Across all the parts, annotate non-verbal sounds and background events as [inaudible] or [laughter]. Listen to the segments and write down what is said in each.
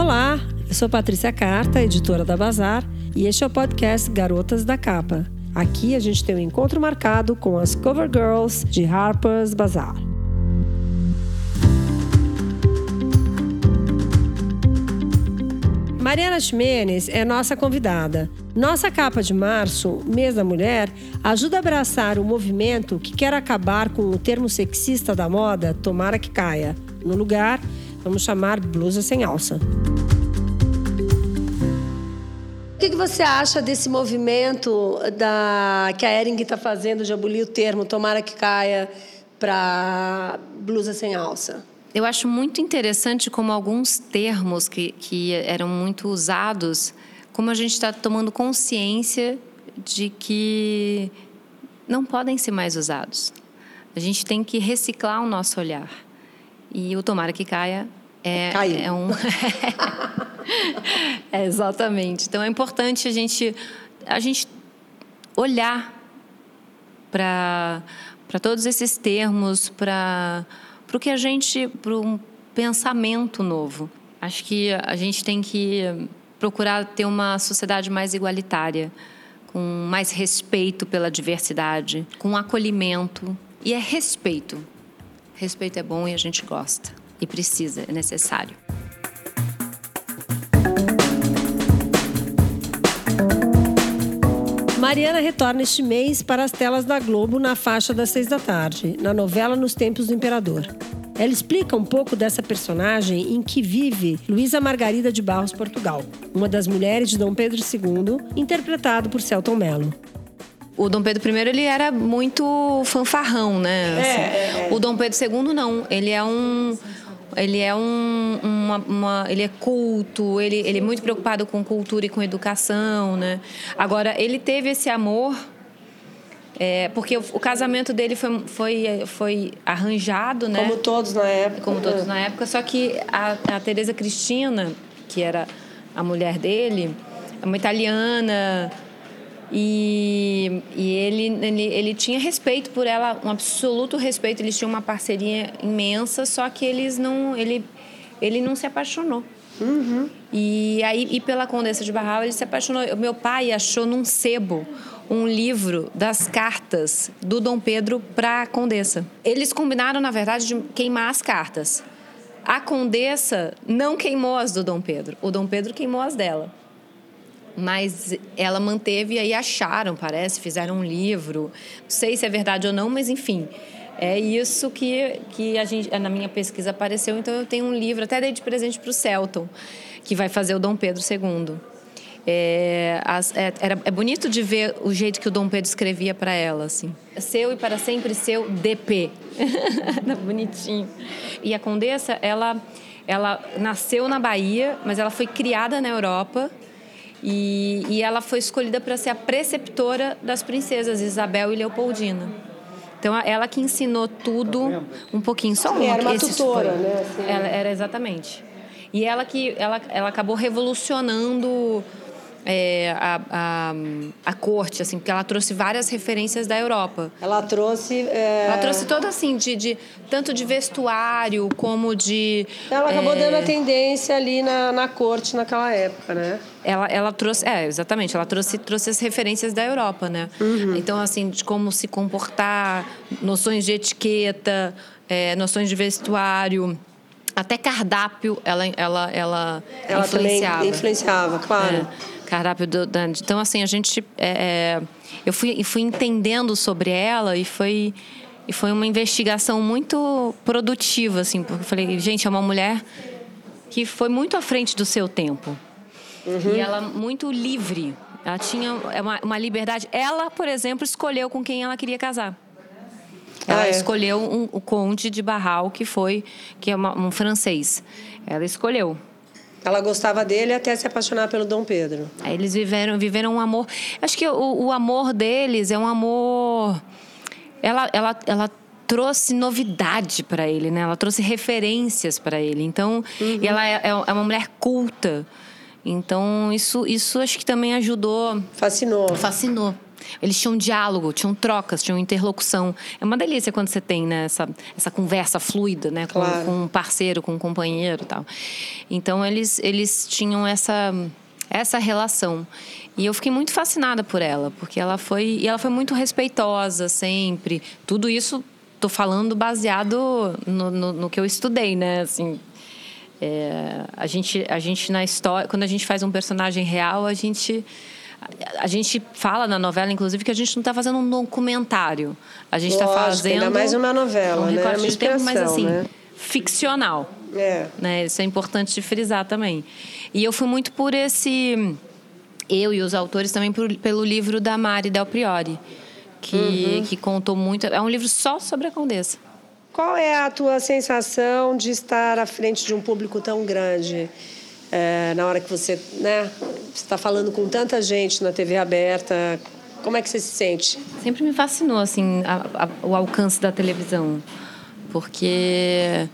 Olá, eu sou Patrícia Carta, editora da Bazar, e este é o podcast Garotas da Capa. Aqui a gente tem um encontro marcado com as cover girls de Harper's Bazaar. Mariana Ximenes é nossa convidada. Nossa capa de março, mês da mulher, ajuda a abraçar o movimento que quer acabar com o termo sexista da moda tomara que caia. No lugar, vamos chamar blusa sem alça. O que, que você acha desse movimento da, que a Ering está fazendo de abolir o termo tomara que caia para blusa sem alça? Eu acho muito interessante como alguns termos que, que eram muito usados, como a gente está tomando consciência de que não podem ser mais usados. A gente tem que reciclar o nosso olhar. E o tomara que caia é, é um. [laughs] é, exatamente. Então é importante a gente, a gente olhar para todos esses termos, para para o que a gente, para um pensamento novo. Acho que a gente tem que procurar ter uma sociedade mais igualitária, com mais respeito pela diversidade, com acolhimento. E é respeito. Respeito é bom e a gente gosta. E precisa, é necessário. Mariana retorna este mês para as telas da Globo na faixa das seis da tarde, na novela Nos Tempos do Imperador. Ela explica um pouco dessa personagem em que vive Luísa Margarida de Barros Portugal, uma das mulheres de Dom Pedro II, interpretado por Celton Mello o Dom Pedro I ele era muito fanfarrão, né? Assim. É, é, é. O Dom Pedro II não. Ele é um ele é um uma, uma, ele é culto, ele, ele é muito preocupado com cultura e com educação, né? Agora ele teve esse amor é, porque o, o, casamento dele foi, foi, foi arranjado, né? Como todos na época. Como todos na época, só que a, a Teresa Cristina, que era a mulher dele, é uma italiana, e, e ele, ele, ele tinha respeito por ela, um absoluto respeito. Eles tinham uma parceria imensa, só que eles não, ele, ele não se apaixonou. Uhum. E aí, e pela Condessa de Barral, ele se apaixonou. Meu pai achou num sebo um livro das cartas do Dom Pedro para a Condessa. Eles combinaram, na verdade, de queimar as cartas. A Condessa não queimou as do Dom Pedro. O Dom Pedro queimou as dela mas ela manteve e aí acharam, parece, fizeram um livro. Não sei se é verdade ou não, mas enfim. É isso que, que a gente, na minha pesquisa apareceu. Então eu tenho um livro, até dei de presente para o Celton, que vai fazer o Dom Pedro II. É, as, é, era, é bonito de ver o jeito que o Dom Pedro escrevia para ela, assim. Seu e para sempre seu DP. [laughs] Bonitinho. E a Condessa, ela, ela nasceu na Bahia, mas ela foi criada na Europa e, e ela foi escolhida para ser a preceptora das princesas Isabel e Leopoldina. Então, ela que ensinou tudo um pouquinho, só uma. Era uma tutora, foi. né? Assim. Ela era exatamente. E ela que ela, ela acabou revolucionando é, a, a, a, corte, assim, porque ela trouxe várias referências da Europa. Ela trouxe. É... Ela trouxe toda assim, de, de, tanto de vestuário como de. Ela acabou é... dando a tendência ali na, na corte naquela época, né? Ela, ela trouxe, é, exatamente, ela trouxe, trouxe as referências da Europa, né? Uhum. Então, assim, de como se comportar, noções de etiqueta, é, noções de vestuário até cardápio ela ela ela, ela influenciava. influenciava, claro. É cardápio do Dandy. Então, assim, a gente. É, é, eu fui, fui entendendo sobre ela e foi, e foi uma investigação muito produtiva, assim, porque eu falei, gente, é uma mulher que foi muito à frente do seu tempo. Uhum. E ela muito livre. Ela tinha uma, uma liberdade. Ela, por exemplo, escolheu com quem ela queria casar. Ela ah, é? escolheu um, o conde de Barral, que foi que é uma, um francês. Ela escolheu. Ela gostava dele até se apaixonar pelo Dom Pedro. Aí eles viveram, viveram um amor. Acho que o, o amor deles é um amor. Ela, ela, ela trouxe novidade para ele, né? Ela trouxe referências para ele. Então, uhum. ela é, é, é uma mulher culta. Então, isso, isso acho que também ajudou. Fascinou. Fascinou. Eles tinham diálogo, tinham trocas, tinham interlocução. É uma delícia quando você tem né, essa, essa conversa fluida, né? Com, Claro. com um parceiro, com um companheiro e tal. Então, eles, eles tinham essa, essa relação. E eu fiquei muito fascinada por ela, porque ela foi, e ela foi muito respeitosa sempre. Tudo isso, tô falando baseado no, no, no que eu estudei, né? Assim, é, a gente, a gente na história, quando a gente faz um personagem real, a gente a, gente fala na novela, inclusive, que a gente não está fazendo um documentário. A gente está fazendo ainda mais uma novela, um né? recorte Uma de tempo, mas assim né? ficcional. É. Né? Isso é importante de frisar também. E eu fui muito por esse eu e os autores também por- pelo livro da Mari Del Priori, que, Uhum. que contou muito. É um livro só sobre a Condessa. Qual é a tua sensação de estar à frente de um público tão grande? É, na hora que você né, está falando com tanta gente na TV aberta, como é que você se sente? Sempre me fascinou assim a- a- o alcance da televisão, porque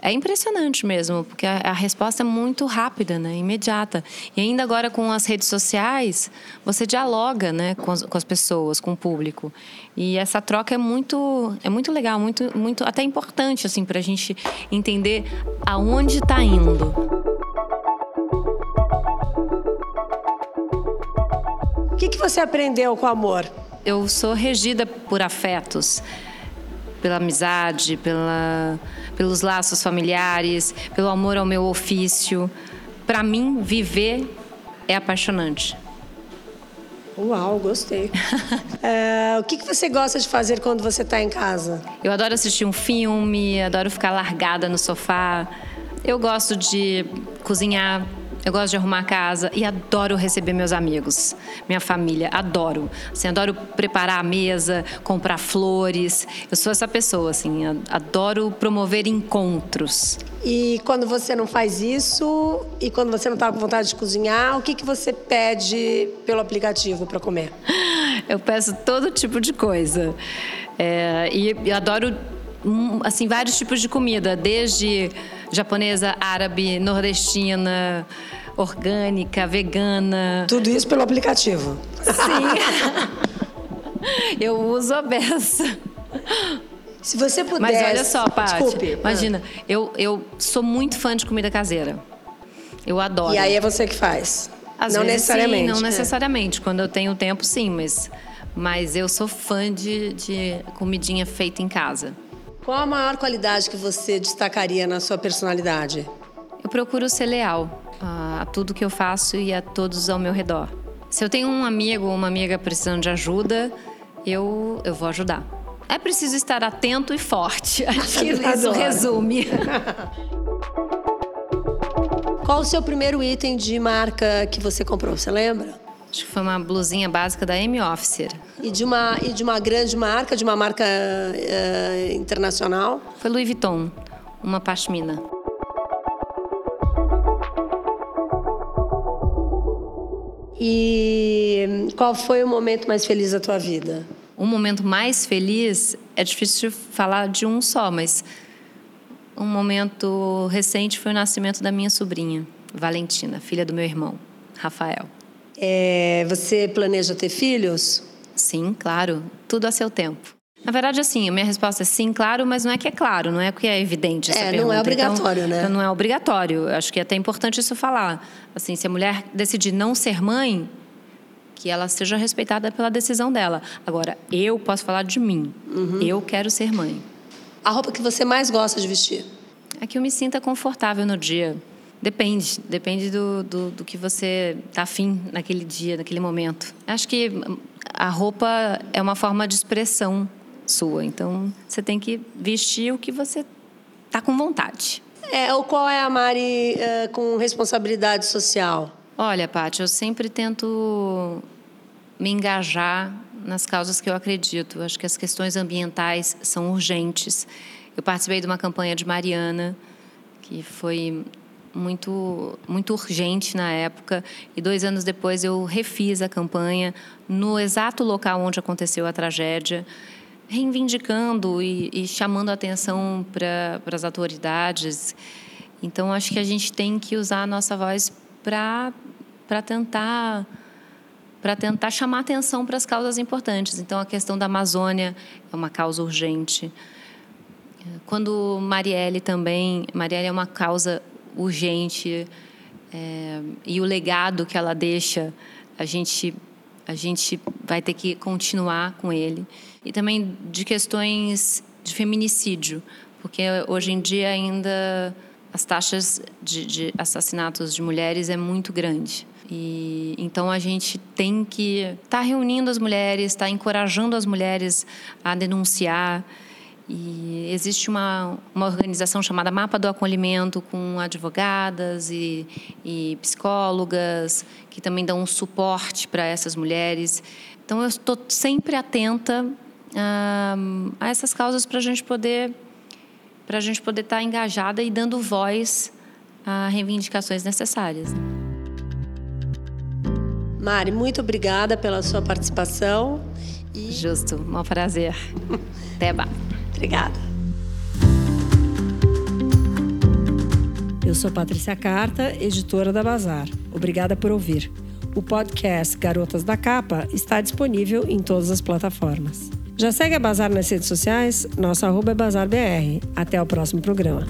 é impressionante mesmo, porque a, a resposta é muito rápida, né, imediata. E ainda agora com as redes sociais, você dialoga, né, com as, com as pessoas, com o público. E essa troca é muito, é muito legal, muito, muito até importante assim para a gente entender aonde está indo. Que, que você aprendeu com o amor? eu sou regida por afetos, pela amizade, pela, pelos laços familiares, pelo amor ao meu ofício. Para mim, viver é apaixonante. Uau, gostei. É, [laughs] o que, que você gosta de fazer quando você está em casa? Eu adoro assistir um filme, adoro ficar largada no sofá. Eu gosto de cozinhar, eu gosto de arrumar a casa e adoro receber meus amigos, minha família, adoro. Assim, adoro preparar a mesa, comprar flores. Eu sou essa pessoa, assim, adoro promover encontros. E quando você não faz isso, e quando você não está com vontade de cozinhar, o que, que você pede pelo aplicativo para comer? Eu peço todo tipo de coisa. É, e eu adoro hum, assim vários tipos de comida, desde japonesa, árabe, nordestina, orgânica, vegana. Tudo isso pelo aplicativo. Sim. [laughs] eu uso a beça. Se você pudesse... Mas olha só, Paty. Desculpe. Imagina, eu, eu sou muito fã de comida caseira. Eu adoro. E aí é você que faz? Às não vezes, necessariamente. Sim, não É. necessariamente. Quando eu tenho tempo, sim, mas, mas eu sou fã de, de comidinha feita em casa. Qual a maior qualidade que você destacaria na sua personalidade? Eu procuro ser leal a, tudo que eu faço e a todos ao meu redor. Se eu tenho um amigo ou uma amiga precisando de ajuda, eu, eu vou ajudar. É preciso estar atento e forte. [laughs] Acho que isso resume. Qual o seu primeiro item de marca que você comprou? Você lembra? Acho que foi uma blusinha básica da M Officer. E de uma, e de uma grande marca, de uma marca eh, internacional? Foi Louis Vuitton, uma pashmina. E qual foi o momento mais feliz da tua vida? Um momento mais feliz é difícil falar de um só, mas um momento recente foi o nascimento da minha sobrinha, Valentina, filha do meu irmão, Rafael. É, você planeja ter filhos? Sim, claro, tudo a seu tempo. Na verdade, assim, a minha resposta é sim, claro, mas não é que é claro, não é porque é evidente essa É, não é pergunta. obrigatório, então, né? Não é obrigatório. Acho que é até importante isso falar. Assim, se a mulher decidir não ser mãe, que ela seja respeitada pela decisão dela. Agora, eu posso falar de mim. Uhum. Eu quero ser mãe. A roupa que você mais gosta de vestir? É que eu me sinta confortável no dia. Depende, depende do, do, do que você tá afim naquele dia, naquele momento. Acho que hum, a roupa é uma forma de expressão sua, então você tem que vestir o que você tá com vontade. É, ou qual é a Mari eh, com responsabilidade social? Olha, Paty, eu sempre tento me engajar nas causas que eu acredito. Acho que as questões ambientais são urgentes. Eu participei de uma campanha de Mariana, que foi muito, muito urgente na época, e dois anos depois eu refiz a campanha no exato local onde aconteceu a tragédia, reivindicando e, e chamando a atenção para as autoridades. Então, acho que a gente tem que usar a nossa voz para tentar para tentar chamar atenção para as causas importantes. Então, a questão da Amazônia é uma causa urgente. Quando Marielle também, Marielle é uma causa urgente é, e o legado que ela deixa, a gente a gente vai ter que continuar com ele e também de questões de feminicídio, porque hoje em dia ainda as taxas de, de assassinatos de mulheres é muito grande. E então a gente tem que estar tá reunindo as mulheres, estar tá encorajando as mulheres a denunciar. E existe uma, uma organização chamada Mapa do Acolhimento, com advogadas e, e psicólogas, que também dão um suporte para essas mulheres. Então, eu estou sempre atenta a, a essas causas para a gente poder para a gente poder estar tá engajada e dando voz a reivindicações necessárias. Mari, muito obrigada pela sua participação. E... Justo, um prazer. [laughs] Até mais. Obrigada. Eu sou Patrícia Carta, editora da Bazar. Obrigada por ouvir. O podcast Garotas da Capa está disponível em todas as plataformas. Já segue a Bazar nas redes sociais? Nosso arroba é BazarBR. Até o próximo programa.